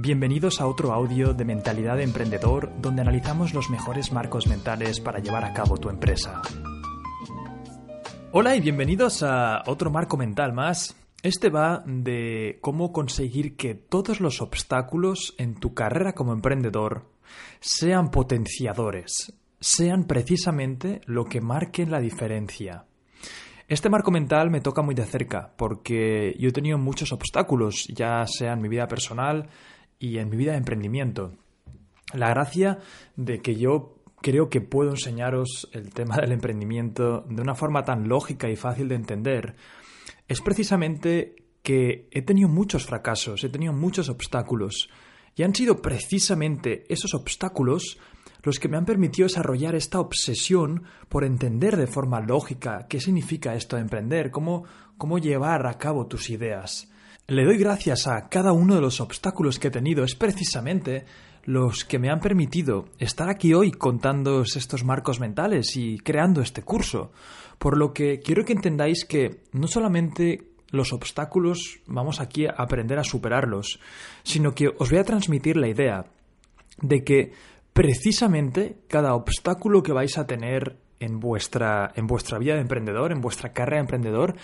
Bienvenidos a otro audio de Mentalidad de Emprendedor donde analizamos los mejores marcos mentales para llevar a cabo tu empresa. Hola y bienvenidos a otro marco mental más. Este va de cómo conseguir que todos los obstáculos en tu carrera como emprendedor sean potenciadores, sean precisamente lo que marquen la diferencia. Este marco mental me toca muy de cerca porque yo he tenido muchos obstáculos, ya sea en mi vida personal, y en mi vida de emprendimiento. La gracia de que yo creo que puedo enseñaros el tema del emprendimiento de una forma tan lógica y fácil de entender es precisamente que he tenido muchos fracasos, he tenido muchos obstáculos y han sido precisamente esos obstáculos los que me han permitido desarrollar esta obsesión por entender de forma lógica qué significa esto de emprender, cómo, cómo llevar a cabo tus ideas. Le doy gracias a cada uno de los obstáculos que he tenido. Es precisamente los que me han permitido estar aquí hoy contando estos marcos mentales y creando este curso. Por lo que quiero que entendáis que no solamente los obstáculos vamos aquí a aprender a superarlos, sino que os voy a transmitir la idea de que precisamente cada obstáculo que vais a tener en vuestra, en vuestra vida de emprendedor, en vuestra carrera de emprendedor,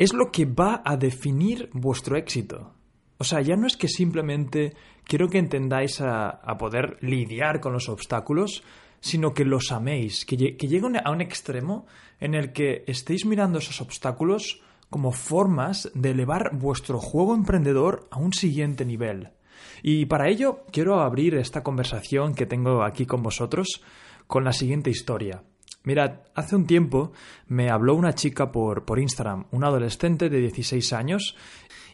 es lo que va a definir vuestro éxito. O sea, ya no es que simplemente quiero que entendáis a, poder lidiar con los obstáculos, sino que los améis, que, que lleguen a un extremo en el que estéis mirando esos obstáculos como formas de elevar vuestro juego emprendedor a un siguiente nivel. Y para ello quiero abrir esta conversación que tengo aquí con vosotros con la siguiente historia. Mirad, hace un tiempo me habló una chica por, por Instagram, una adolescente de 16 años,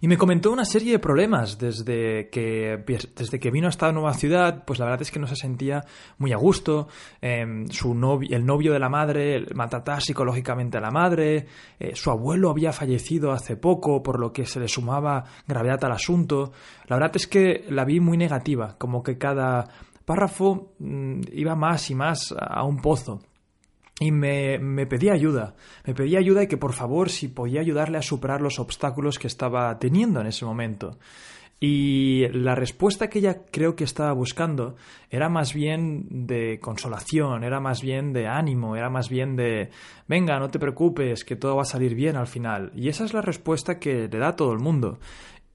y me comentó una serie de problemas desde que, desde que vino a esta nueva ciudad, pues la verdad es que no se sentía muy a gusto, em, su novio, el novio de la madre maltrataba psicológicamente a la madre, eh, su abuelo había fallecido hace poco, por lo que se le sumaba gravedad al asunto. La verdad es que la vi muy negativa, como que cada párrafo mm, iba más y más a un pozo y me, me, pedía ayuda. Me pedía ayuda y que por favor si podía ayudarle a superar los obstáculos que estaba teniendo en ese momento. Y la respuesta que ella creo que estaba buscando era más bien de consolación, era más bien de ánimo, era más bien de venga, no te preocupes, que todo va a salir bien al final. Y esa es la respuesta que le da todo el mundo.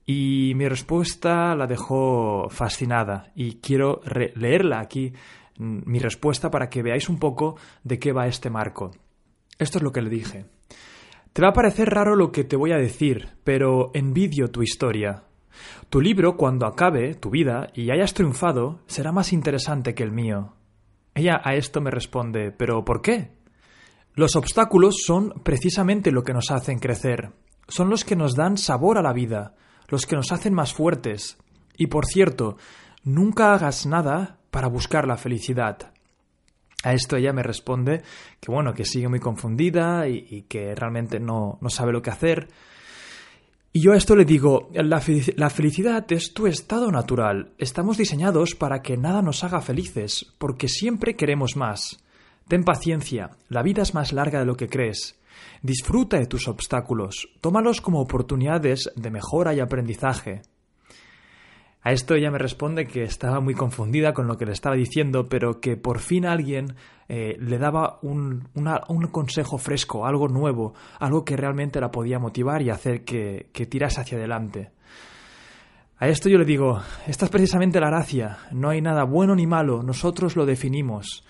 Y mi respuesta la dejó fascinada y quiero leerla aquí mi respuesta para que veáis un poco de qué va este marco. Esto es lo que le dije. Te va a parecer raro lo que te voy a decir, pero envidio tu historia. Tu libro, cuando acabe tu vida y hayas triunfado, será más interesante que el mío. Ella a esto me responde, ¿pero por qué? Los obstáculos son precisamente lo que nos hacen crecer. Son los que nos dan sabor a la vida, los que nos hacen más fuertes. Y por cierto, nunca hagas nada para buscar la felicidad. A esto ella me responde que bueno, que sigue muy confundida y, que realmente no, no, sabe lo que hacer. Y yo a esto le digo, la, la felicidad es tu estado natural. Estamos diseñados para que nada nos haga felices, porque siempre queremos más. Ten paciencia, la vida es más larga de lo que crees. Disfruta de tus obstáculos, tómalos como oportunidades de mejora y aprendizaje. A esto ella me responde que estaba muy confundida con lo que le estaba diciendo, pero que por fin alguien eh, le daba un, un, consejo fresco, algo nuevo, algo que realmente la podía motivar y hacer que, que tirase hacia adelante. A esto yo le digo, esta es precisamente la gracia, no hay nada bueno ni malo, nosotros lo definimos.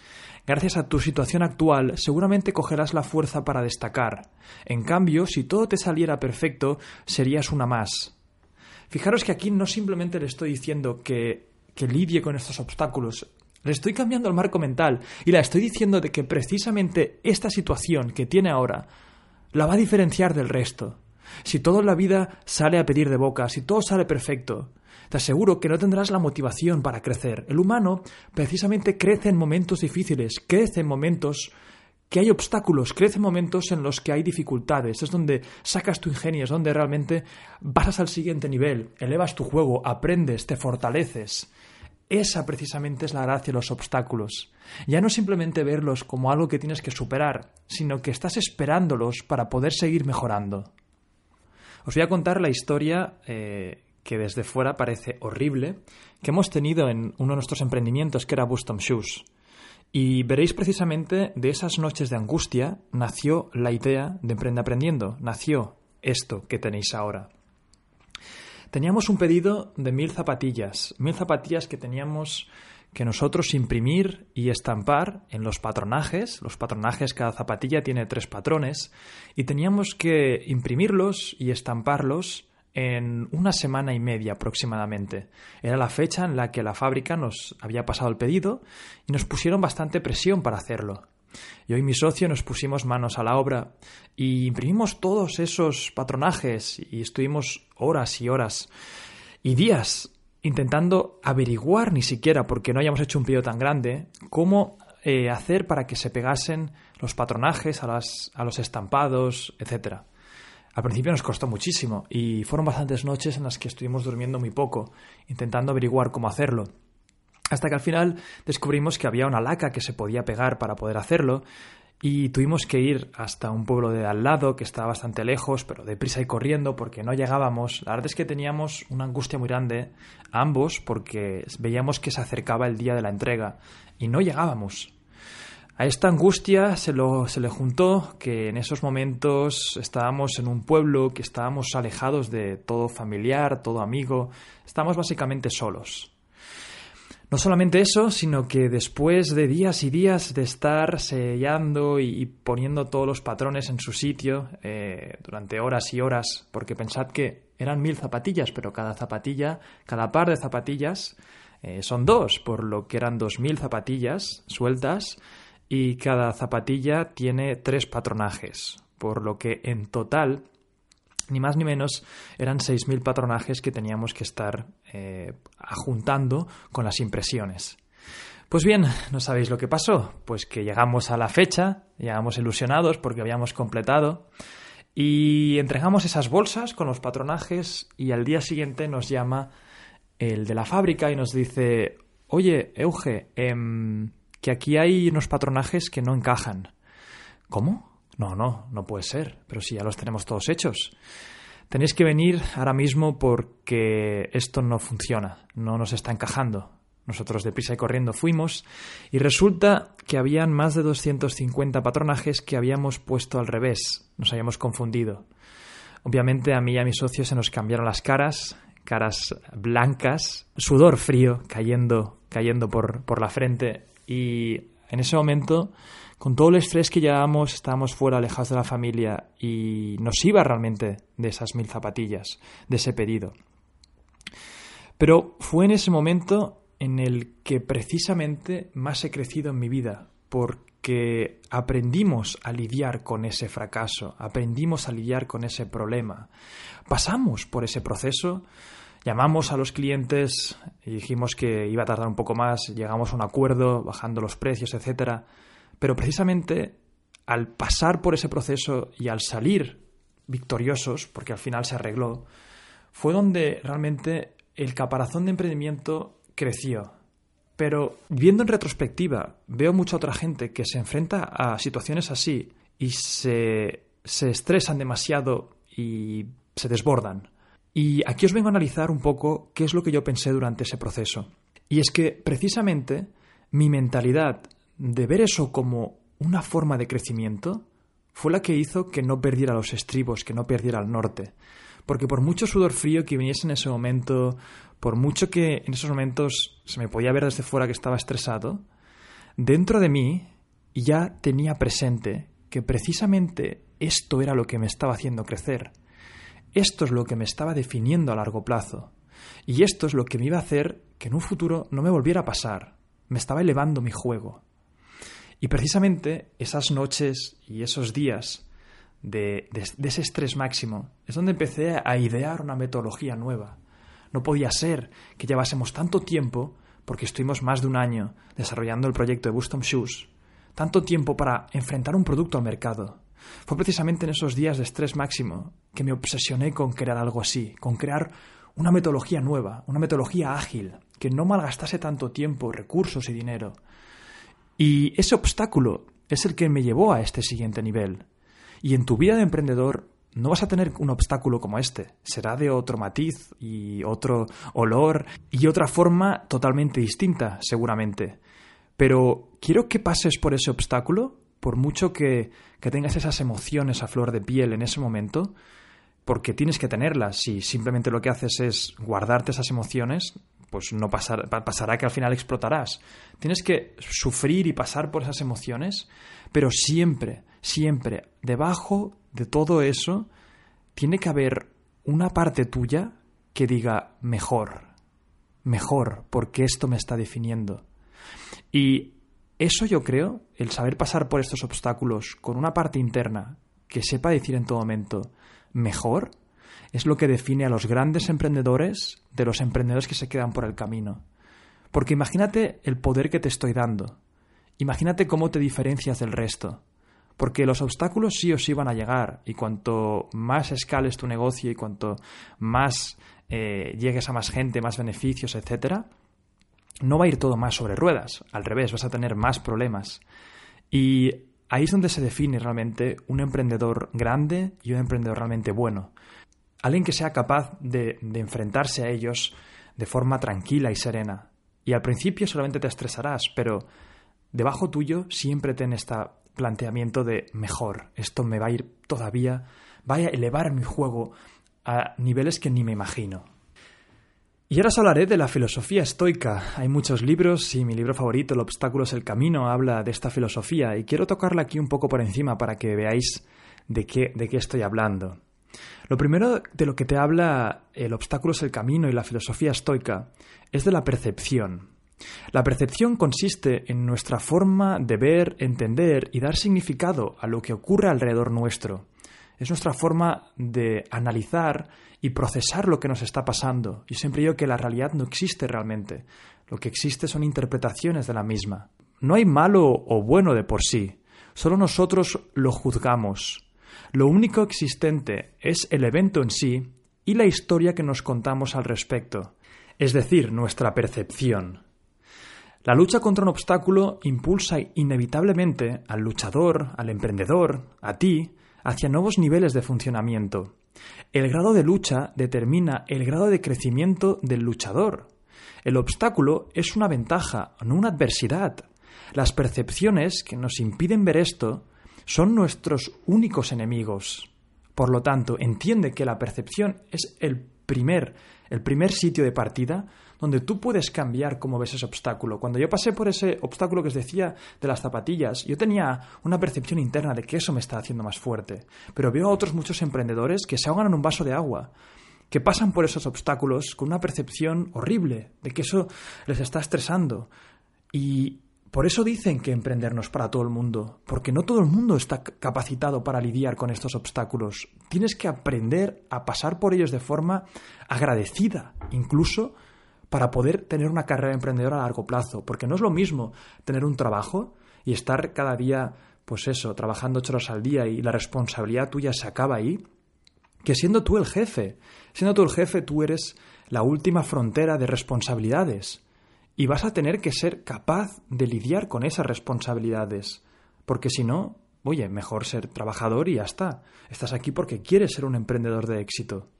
Gracias a tu situación actual, seguramente cogerás la fuerza para destacar. En cambio, si todo te saliera perfecto, serías una más. Fijaros que aquí no simplemente le estoy diciendo que, que lidie con estos obstáculos, le estoy cambiando el marco mental y la estoy diciendo de que precisamente esta situación que tiene ahora la va a diferenciar del resto. Si todo en la vida sale a pedir de boca, si todo sale perfecto, te aseguro que no tendrás la motivación para crecer. El humano precisamente crece en momentos difíciles, crece en momentos que hay obstáculos, crece en momentos en los que hay dificultades, es donde sacas tu ingenio, es donde realmente pasas al siguiente nivel, elevas tu juego, aprendes, te fortaleces. Esa precisamente es la gracia de los obstáculos. Ya no simplemente verlos como algo que tienes que superar, sino que estás esperándolos para poder seguir mejorando. Os voy a contar la historia eh, que desde fuera parece horrible, que hemos tenido en uno de nuestros emprendimientos, que era Bustom Shoes. Y veréis precisamente de esas noches de angustia nació la idea de Emprende Aprendiendo, nació esto que tenéis ahora. Teníamos un pedido de mil zapatillas, mil zapatillas que teníamos que nosotros imprimir y estampar en los patronajes. Los patronajes, cada zapatilla tiene tres patrones, y teníamos que imprimirlos y estamparlos en una semana y media aproximadamente. Era la fecha en la que la fábrica nos había pasado el pedido y nos pusieron bastante presión para hacerlo. Yo y mi socio nos pusimos manos a la obra y imprimimos todos esos patronajes y estuvimos horas y horas y días intentando averiguar ni siquiera, porque no hayamos hecho un pedido tan grande, cómo eh, hacer para que se pegasen los patronajes a, a los estampados, etcétera. Al principio nos costó muchísimo y fueron bastantes noches en las que estuvimos durmiendo muy poco, intentando averiguar cómo hacerlo. Hasta que al final descubrimos que había una laca que se podía pegar para poder hacerlo y tuvimos que ir hasta un pueblo de al lado que estaba bastante lejos, pero deprisa y corriendo porque no llegábamos. La verdad es que teníamos una angustia muy grande ambos porque veíamos que se acercaba el día de la entrega y no llegábamos. A esta angustia se, le juntó que en esos momentos estábamos en un pueblo, que estábamos alejados de todo familiar, todo amigo, estábamos básicamente solos. No solamente eso, sino que después de días y días de estar sellando y poniendo todos los patrones en su sitio eh, durante horas y horas, porque pensad que eran mil zapatillas, pero cada zapatilla, cada par de zapatillas eh, son dos, por lo que eran dos mil zapatillas sueltas y cada zapatilla tiene tres patronajes, por lo que en total, ni más ni menos, eran 6.000 patronajes que teníamos que estar eh, con las impresiones. Pues bien, ¿no sabéis lo que pasó? Pues que llegamos a la fecha, llegamos ilusionados porque habíamos completado y entregamos esas bolsas con los patronajes y al día siguiente nos llama el de la fábrica y nos dice, oye, Euge, eh, que aquí hay unos patronajes que no encajan. ¿Cómo? No, no, no puede ser, pero si ya los tenemos todos hechos. Tenéis que venir ahora mismo porque esto no funciona, no nos está encajando. Nosotros deprisa y corriendo fuimos y resulta que habían más de 250 patronajes que habíamos puesto al revés, nos habíamos confundido. Obviamente a mí y a mis socios se nos cambiaron las caras, caras blancas, sudor frío cayendo, cayendo por, por la frente y en ese momento, con todo el estrés que llevábamos, estábamos fuera, alejados de la familia y nos iba realmente de esas mil zapatillas, de ese pedido. Pero fue en ese momento en el que precisamente más he crecido en mi vida, porque aprendimos a lidiar con ese fracaso, aprendimos a lidiar con ese problema, pasamos por ese proceso Llamamos a los clientes y dijimos que iba a tardar un poco más, llegamos a un acuerdo, bajando los precios, etcétera. Pero precisamente al pasar por ese proceso y al salir victoriosos, porque al final se arregló, fue donde realmente el caparazón de emprendimiento creció. Pero viendo en retrospectiva, veo mucha otra gente que se enfrenta a situaciones así y se, se estresan demasiado y se desbordan. Y aquí os vengo a analizar un poco qué es lo que yo pensé durante ese proceso. Y es que precisamente mi mentalidad de ver eso como una forma de crecimiento fue la que hizo que no perdiera los estribos, que no perdiera el norte. Porque por mucho sudor frío que viniese en ese momento, por mucho que en esos momentos se me podía ver desde fuera que estaba estresado, dentro de mí ya tenía presente que precisamente esto era lo que me estaba haciendo crecer. Esto es lo que me estaba definiendo a largo plazo. Y esto es lo que me iba a hacer que en un futuro no me volviera a pasar. Me estaba elevando mi juego. Y precisamente esas noches y esos días de, ese estrés máximo es donde empecé a idear una metodología nueva. No podía ser que llevásemos tanto tiempo, porque estuvimos más de un año desarrollando el proyecto de Bustom Shoes, tanto tiempo para enfrentar un producto al mercado. Fue precisamente en esos días de estrés máximo que me obsesioné con crear algo así, con crear una metodología nueva, una metodología ágil, que no malgastase tanto tiempo, recursos y dinero. Y ese obstáculo es el que me llevó a este siguiente nivel. Y en tu vida de emprendedor no vas a tener un obstáculo como este. Será de otro matiz y otro olor y otra forma totalmente distinta, seguramente. Pero quiero que pases por ese obstáculo, por mucho que, que tengas esas emociones a flor de piel en ese momento, porque tienes que tenerlas. Si simplemente lo que haces es guardarte esas emociones, pues no pasará que al final explotarás. Tienes que sufrir y pasar por esas emociones, pero siempre, siempre, debajo de todo eso, tiene que haber una parte tuya que diga mejor, mejor, porque esto me está definiendo. Y eso yo creo, el saber pasar por estos obstáculos con una parte interna que sepa decir en todo momento mejor, es lo que define a los grandes emprendedores de los emprendedores que se quedan por el camino. Porque imagínate el poder que te estoy dando. Imagínate cómo te diferencias del resto. Porque los obstáculos sí o sí van a llegar y cuanto más escales tu negocio y cuanto más eh, llegues a más gente, más beneficios, etc., no va a ir todo más sobre ruedas. Al revés, vas a tener más problemas. Y ahí es donde se define realmente un emprendedor grande y un emprendedor realmente bueno. Alguien que sea capaz de, enfrentarse a ellos de forma tranquila y serena. Y al principio solamente te estresarás, pero debajo tuyo siempre ten este planteamiento de mejor, esto me va a ir todavía, vaya a elevar mi juego a niveles que ni me imagino. Y ahora os hablaré de la filosofía estoica. Hay muchos libros y mi libro favorito, El obstáculo es el camino, habla de esta filosofía y quiero tocarla aquí un poco por encima para que veáis de qué, de qué estoy hablando. Lo primero de lo que te habla el obstáculo es el camino y la filosofía estoica es de la percepción. La percepción consiste en nuestra forma de ver, entender y dar significado a lo que ocurre alrededor nuestro. Es nuestra forma de analizar y procesar lo que nos está pasando. Y siempre digo que la realidad no existe realmente. Lo que existe son interpretaciones de la misma. No hay malo o bueno de por sí. Solo nosotros lo juzgamos. Lo único existente es el evento en sí y la historia que nos contamos al respecto, es decir, nuestra percepción. La lucha contra un obstáculo impulsa inevitablemente al luchador, al emprendedor, a ti, hacia nuevos niveles de funcionamiento. El grado de lucha determina el grado de crecimiento del luchador. El obstáculo es una ventaja, no una adversidad. Las percepciones que nos impiden ver esto son nuestros únicos enemigos. Por lo tanto, entiende que la percepción es el primer, el primer sitio de partida donde tú puedes cambiar cómo ves ese obstáculo. Cuando yo pasé por ese obstáculo que os decía de las zapatillas, yo tenía una percepción interna de que eso me está haciendo más fuerte. Pero veo a otros muchos emprendedores que se ahogan en un vaso de agua, que pasan por esos obstáculos con una percepción horrible de que eso les está estresando. Y por eso dicen que emprender no es para todo el mundo, porque no todo el mundo está capacitado para lidiar con estos obstáculos. Tienes que aprender a pasar por ellos de forma agradecida, incluso para poder tener una carrera emprendedora a largo plazo, porque no es lo mismo tener un trabajo y estar cada día, pues eso, trabajando ocho horas al día y la responsabilidad tuya se acaba ahí, que siendo tú el jefe. Siendo tú el jefe, tú eres la última frontera de responsabilidades y vas a tener que ser capaz de lidiar con esas responsabilidades, porque si no, oye, mejor ser trabajador y ya está. Estás aquí porque quieres ser un emprendedor de éxito.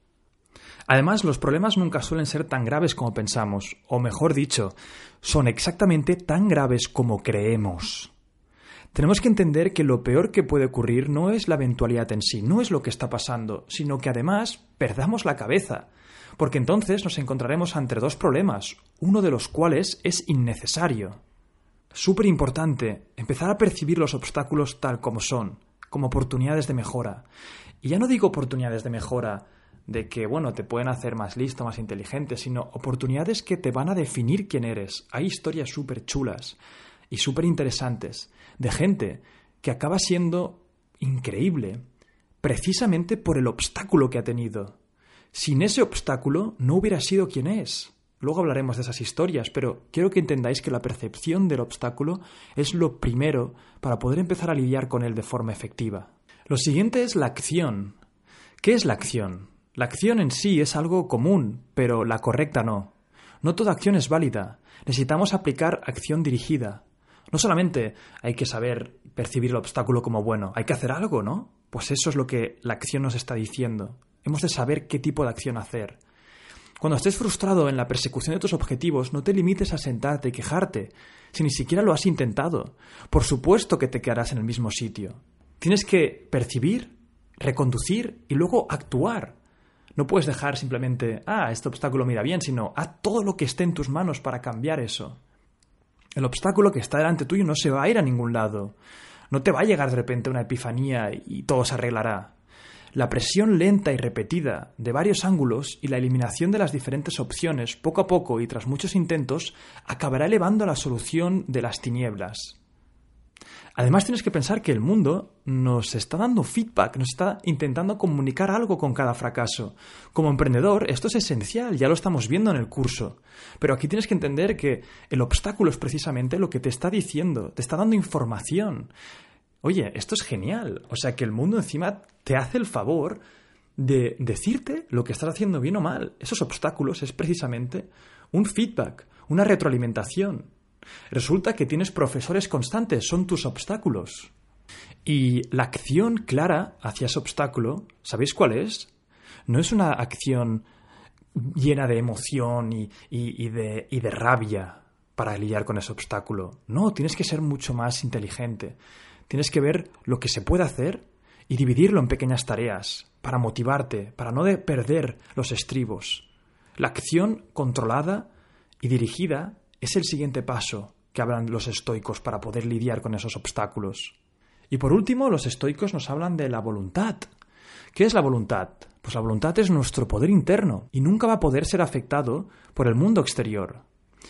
Además, los problemas nunca suelen ser tan graves como pensamos, o mejor dicho, son exactamente tan graves como creemos. Tenemos que entender que lo peor que puede ocurrir no es la eventualidad en sí, no es lo que está pasando, sino que además perdamos la cabeza, porque entonces nos encontraremos ante dos problemas, uno de los cuales es innecesario. Súper importante, empezar a percibir los obstáculos tal como son, como oportunidades de mejora. Y ya no digo oportunidades de mejora de que, bueno, te pueden hacer más listo, más inteligente, sino oportunidades que te van a definir quién eres. Hay historias súper chulas y súper interesantes de gente que acaba siendo increíble precisamente por el obstáculo que ha tenido. Sin ese obstáculo no hubiera sido quien es. Luego hablaremos de esas historias, pero quiero que entendáis que la percepción del obstáculo es lo primero para poder empezar a lidiar con él de forma efectiva. Lo siguiente es la acción. ¿Qué es la acción? La acción en sí es algo común, pero la correcta no. No toda acción es válida. Necesitamos aplicar acción dirigida. No solamente hay que saber percibir el obstáculo como bueno, hay que hacer algo, ¿no? Pues eso es lo que la acción nos está diciendo. Hemos de saber qué tipo de acción hacer. Cuando estés frustrado en la persecución de tus objetivos, no te limites a sentarte y quejarte, si ni siquiera lo has intentado. Por supuesto que te quedarás en el mismo sitio. Tienes que percibir, reconducir y luego actuar. No puedes dejar simplemente, ah, este obstáculo mira bien, sino haz todo lo que esté en tus manos para cambiar eso. El obstáculo que está delante tuyo no se va a ir a ningún lado. No te va a llegar de repente una epifanía y todo se arreglará. La presión lenta y repetida de varios ángulos y la eliminación de las diferentes opciones poco a poco y tras muchos intentos acabará elevando la solución de las tinieblas. Además tienes que pensar que el mundo nos está dando feedback, nos está intentando comunicar algo con cada fracaso. Como emprendedor esto es esencial, ya lo estamos viendo en el curso. Pero aquí tienes que entender que el obstáculo es precisamente lo que te está diciendo, te está dando información. Oye, esto es genial. O sea que el mundo encima te hace el favor de decirte lo que estás haciendo bien o mal. Esos obstáculos es precisamente un feedback, una retroalimentación. Resulta que tienes profesores constantes, son tus obstáculos. Y la acción clara hacia ese obstáculo, ¿sabéis cuál es? No es una acción llena de emoción y, de, rabia para lidiar con ese obstáculo. No, tienes que ser mucho más inteligente. Tienes que ver lo que se puede hacer y dividirlo en pequeñas tareas para motivarte, para no perder los estribos. La acción controlada y dirigida es el siguiente paso que hablan los estoicos para poder lidiar con esos obstáculos. Y por último, los estoicos nos hablan de la voluntad. ¿Qué es la voluntad? Pues la voluntad es nuestro poder interno y nunca va a poder ser afectado por el mundo exterior.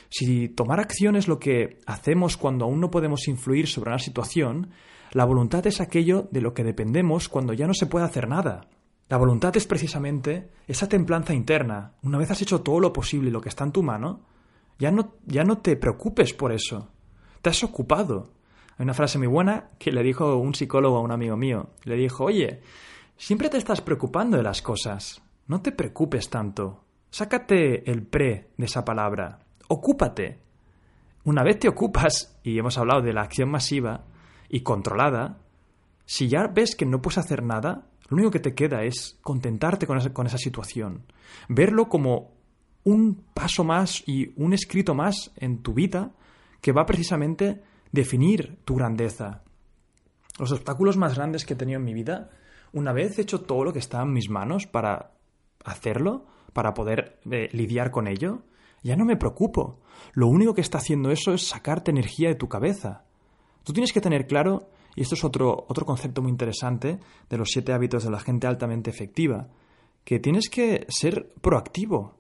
Si tomar acción es lo que hacemos cuando aún no podemos influir sobre una situación, la voluntad es aquello de lo que dependemos cuando ya no se puede hacer nada. La voluntad es precisamente esa templanza interna. Una vez has hecho todo lo posible y lo que está en tu mano, ya no, ya no te preocupes por eso. Te has ocupado. Hay una frase muy buena que le dijo un psicólogo a un amigo mío. Le dijo, oye, siempre te estás preocupando de las cosas. No te preocupes tanto. Sácate el pre de esa palabra ocúpate. Una vez te ocupas, y hemos hablado de la acción masiva y controlada, si ya ves que no puedes hacer nada, lo único que te queda es contentarte con esa, con esa situación, verlo como un paso más y un escrito más en tu vida que va precisamente definir tu grandeza. Los obstáculos más grandes que he tenido en mi vida, una vez hecho todo lo que estaba en mis manos para hacerlo, para poder eh, lidiar con ello, ya no me preocupo. Lo único que está haciendo eso es sacarte energía de tu cabeza. Tú tienes que tener claro, y esto es otro, otro concepto muy interesante de los siete hábitos de la gente altamente efectiva, que tienes que ser proactivo.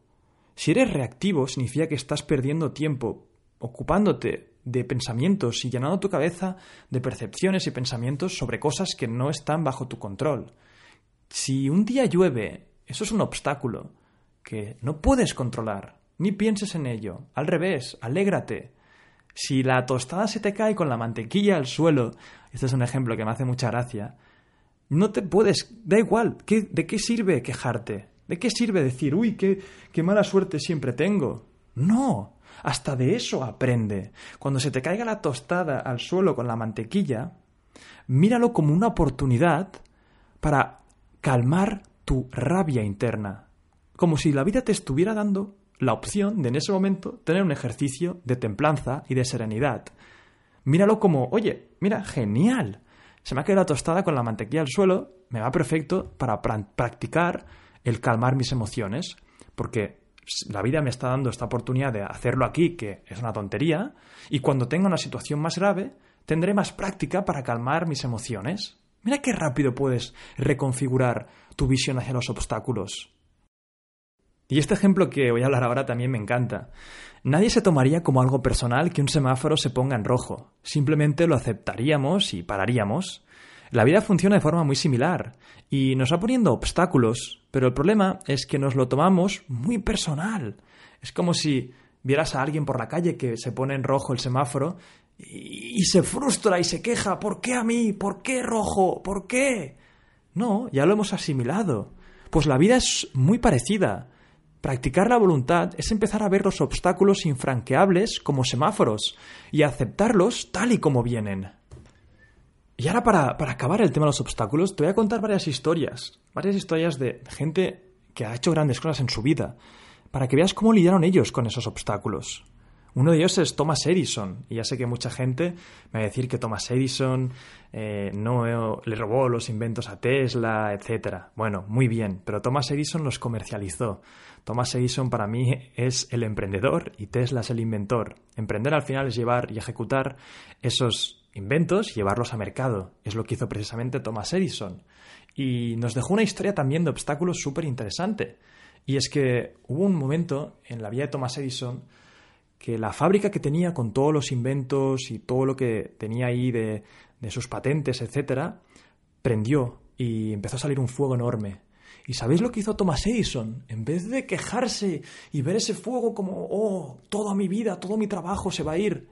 Si eres reactivo, significa que estás perdiendo tiempo ocupándote de pensamientos y llenando tu cabeza de percepciones y pensamientos sobre cosas que no están bajo tu control. Si un día llueve, eso es un obstáculo que no puedes controlar. Ni pienses en ello. Al revés, alégrate. Si la tostada se te cae con la mantequilla al suelo, este es un ejemplo que me hace mucha gracia, no te puedes, da igual, ¿de qué sirve quejarte? ¿De qué sirve decir, uy, qué, mala suerte siempre tengo? No, hasta de eso aprende. Cuando se te caiga la tostada al suelo con la mantequilla, míralo como una oportunidad para calmar tu rabia interna. Como si la vida te estuviera dando la opción de en ese momento tener un ejercicio de templanza y de serenidad. Míralo como, oye, mira, genial. Se me ha quedado la tostada con la mantequilla al suelo, me va perfecto para practicar el calmar mis emociones, porque la vida me está dando esta oportunidad de hacerlo aquí, que es una tontería, y cuando tenga una situación más grave, tendré más práctica para calmar mis emociones. Mira qué rápido puedes reconfigurar tu visión hacia los obstáculos. Y este ejemplo que voy a hablar ahora también me encanta. Nadie se tomaría como algo personal que un semáforo se ponga en rojo. Simplemente lo aceptaríamos y pararíamos. La vida funciona de forma muy similar y nos va poniendo obstáculos, pero el problema es que nos lo tomamos muy personal. Es como si vieras a alguien por la calle que se pone en rojo el semáforo y, se frustra y se queja, ¿por qué a mí? ¿Por qué rojo? ¿Por qué? No, ya lo hemos asimilado. Pues la vida es muy parecida. Practicar la voluntad es empezar a ver los obstáculos infranqueables como semáforos y aceptarlos tal y como vienen. Y ahora para, para, acabar el tema de los obstáculos, te voy a contar varias historias, varias historias de gente que ha hecho grandes cosas en su vida, para que veas cómo lidiaron ellos con esos obstáculos. Uno de ellos es Thomas Edison, y ya sé que mucha gente me va a decir que Thomas Edison eh, no le robó los inventos a Tesla, etc. Bueno, muy bien, pero Thomas Edison los comercializó. Thomas Edison para mí es el emprendedor y Tesla es el inventor. Emprender al final es llevar y ejecutar esos inventos y llevarlos a mercado. Es lo que hizo precisamente Thomas Edison. Y nos dejó una historia también de obstáculos súper interesante. Y es que hubo un momento en la vida de Thomas Edison que la fábrica que tenía con todos los inventos y todo lo que tenía ahí de, sus patentes, etcétera, prendió y empezó a salir un fuego enorme. ¿Y sabéis lo que hizo Thomas Edison? En vez de quejarse y ver ese fuego como, oh, toda mi vida, todo mi trabajo se va a ir,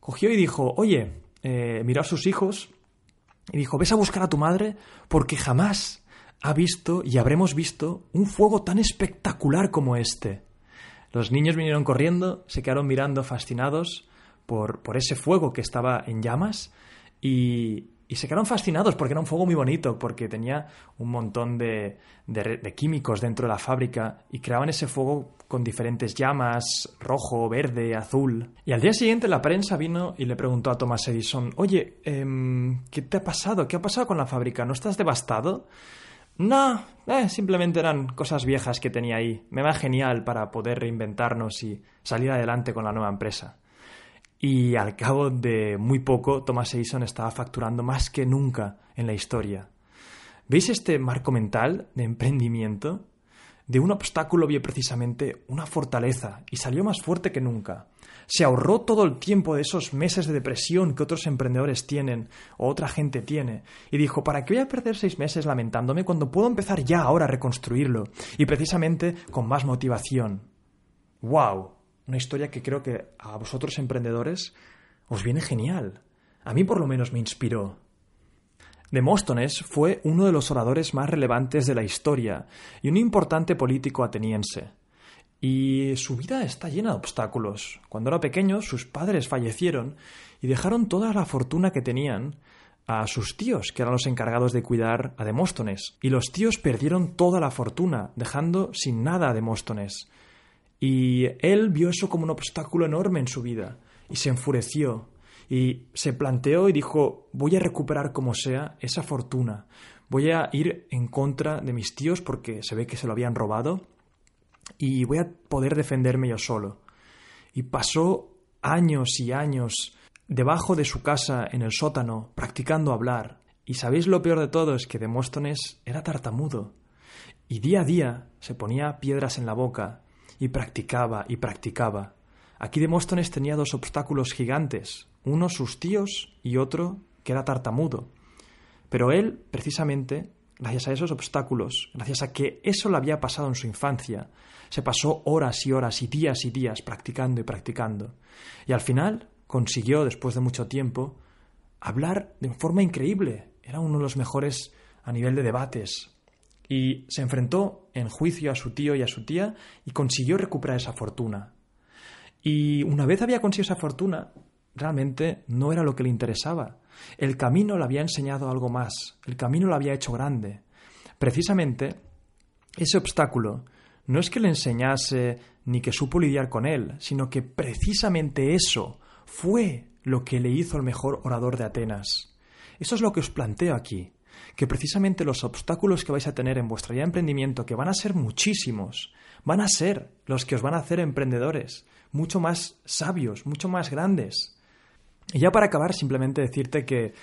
cogió y dijo, oye, eh, miró a sus hijos y dijo, ves a buscar a tu madre porque jamás ha visto y habremos visto un fuego tan espectacular como este. Los niños vinieron corriendo, se quedaron mirando fascinados por, por ese fuego que estaba en llamas y, y, se quedaron fascinados porque era un fuego muy bonito, porque tenía un montón de, de, químicos dentro de la fábrica y creaban ese fuego con diferentes llamas, rojo, verde, azul. Y al día siguiente la prensa vino y le preguntó a Thomas Edison, oye, em, ¿qué te ha pasado? ¿Qué ha pasado con la fábrica? ¿No estás devastado? No, eh, simplemente eran cosas viejas que tenía ahí. Me va genial para poder reinventarnos y salir adelante con la nueva empresa. Y al cabo de muy poco, Thomas Edison estaba facturando más que nunca en la historia. ¿Veis este marco mental de emprendimiento? De un obstáculo vio precisamente una fortaleza y salió más fuerte que nunca se ahorró todo el tiempo de esos meses de depresión que otros emprendedores tienen o otra gente tiene y dijo, ¿para qué voy a perder seis meses lamentándome cuando puedo empezar ya ahora a reconstruirlo? Y precisamente con más motivación. ¡Wow! Una historia que creo que a vosotros emprendedores os viene genial. A mí por lo menos me inspiró. Demóstones fue uno de los oradores más relevantes de la historia y un importante político ateniense. Y su vida está llena de obstáculos. Cuando era pequeño, sus padres fallecieron y dejaron toda la fortuna que tenían a sus tíos, que eran los encargados de cuidar a Demóstones. Y los tíos perdieron toda la fortuna, dejando sin nada a Demóstones. Y él vio eso como un obstáculo enorme en su vida, y se enfureció, y se planteó y dijo, voy a recuperar como sea esa fortuna, voy a ir en contra de mis tíos porque se ve que se lo habían robado, y voy a poder defenderme yo solo. Y pasó años y años debajo de su casa en el sótano practicando hablar. Y sabéis lo peor de todo es que Demóstones era tartamudo. Y día a día se ponía piedras en la boca y practicaba y practicaba. Aquí Demóstones tenía dos obstáculos gigantes, uno sus tíos y otro que era tartamudo. Pero él, precisamente, gracias a esos obstáculos, gracias a que eso le había pasado en su infancia, se pasó horas y horas y días y días practicando y practicando. Y al final consiguió, después de mucho tiempo, hablar de forma increíble. Era uno de los mejores a nivel de debates. Y se enfrentó en juicio a su tío y a su tía y consiguió recuperar esa fortuna. Y una vez había conseguido esa fortuna, realmente no era lo que le interesaba. El camino le había enseñado algo más, el camino lo había hecho grande. Precisamente, ese obstáculo no es que le enseñase ni que supo lidiar con él, sino que precisamente eso fue lo que le hizo el mejor orador de Atenas. Eso es lo que os planteo aquí, que precisamente los obstáculos que vais a tener en vuestro ya emprendimiento, que van a ser muchísimos, van a ser los que os van a hacer emprendedores, mucho más sabios, mucho más grandes. Y ya para acabar, simplemente decirte que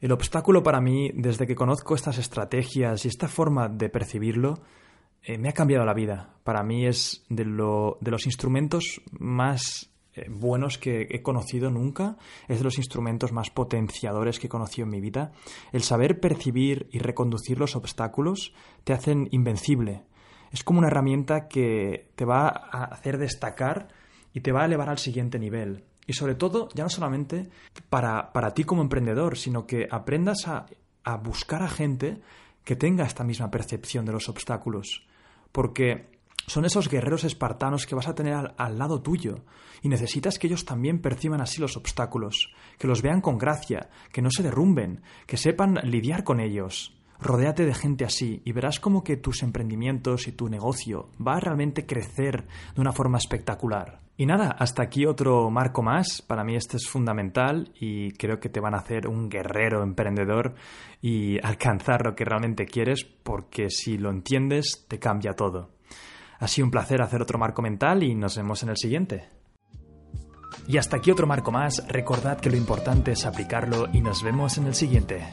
el obstáculo para mí, desde que conozco estas estrategias y esta forma de percibirlo, eh, me ha cambiado la vida. Para mí es de, lo, de los instrumentos más buenos que he conocido nunca, es de los instrumentos más potenciadores que he conocido en mi vida. El saber percibir y reconducir los obstáculos te hacen invencible. Es como una herramienta que te va a hacer destacar y te va a elevar al siguiente nivel. Y sobre todo, ya no solamente para, para ti como emprendedor, sino que aprendas a, a buscar a gente que tenga esta misma percepción de los obstáculos. Porque son esos guerreros espartanos que vas a tener al, lado tuyo y necesitas que ellos también perciban así los obstáculos, que los vean con gracia, que no se derrumben, que sepan lidiar con ellos. Rodéate de gente así y verás como que tus emprendimientos y tu negocio va a realmente crecer de una forma espectacular. Y nada, hasta aquí otro marco más. Para mí este es fundamental y creo que te van a hacer un guerrero emprendedor y alcanzar lo que realmente quieres porque si lo entiendes te cambia todo. Ha sido un placer hacer otro marco mental y nos vemos en el siguiente. Y hasta aquí otro marco más. Recordad que lo importante es aplicarlo y nos vemos en el siguiente.